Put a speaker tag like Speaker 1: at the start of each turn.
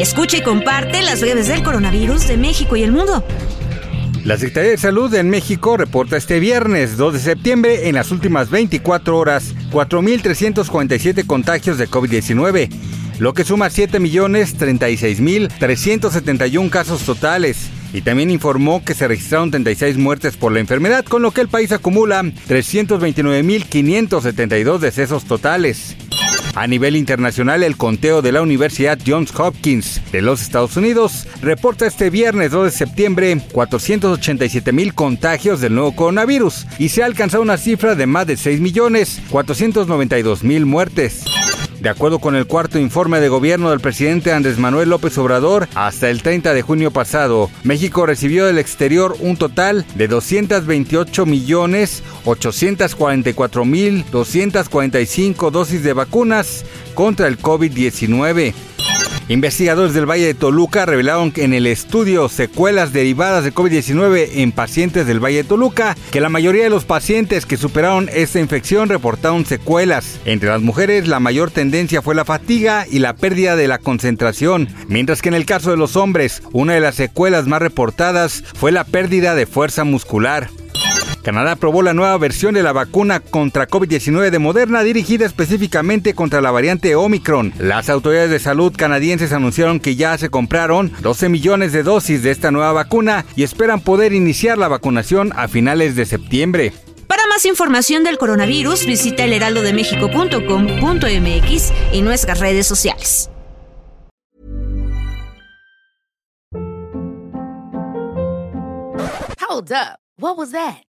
Speaker 1: Escucha y comparte las redes del coronavirus de México y el mundo.
Speaker 2: La Secretaría de Salud en México reporta este viernes 2 de septiembre en las últimas 24 horas 4.347 contagios de COVID-19, lo que suma 7.036.371 casos totales. Y también informó que se registraron 36 muertes por la enfermedad, con lo que el país acumula 329.572 decesos totales. A nivel internacional, el conteo de la Universidad Johns Hopkins de los Estados Unidos reporta este viernes 2 de septiembre 487 mil contagios del nuevo coronavirus y se ha alcanzado una cifra de más de 6 millones 492 mil muertes. De acuerdo con el cuarto informe de gobierno del presidente Andrés Manuel López Obrador, hasta el 30 de junio pasado, México recibió del exterior un total de 228 millones 844 mil 245 dosis de vacunas contra el COVID-19. Investigadores del Valle de Toluca revelaron que en el estudio secuelas derivadas de COVID-19 en pacientes del Valle de Toluca que la mayoría de los pacientes que superaron esta infección reportaron secuelas. Entre las mujeres la mayor tendencia fue la fatiga y la pérdida de la concentración, mientras que en el caso de los hombres una de las secuelas más reportadas fue la pérdida de fuerza muscular. Canadá aprobó la nueva versión de la vacuna contra COVID-19 de Moderna dirigida específicamente contra la variante Omicron. Las autoridades de salud canadienses anunciaron que ya se compraron 12 millones de dosis de esta nueva vacuna y esperan poder iniciar la vacunación a finales de septiembre.
Speaker 1: Para más información del coronavirus, visita elheraldodemexico.com.mx y nuestras redes sociales.
Speaker 3: Hold up. What was that?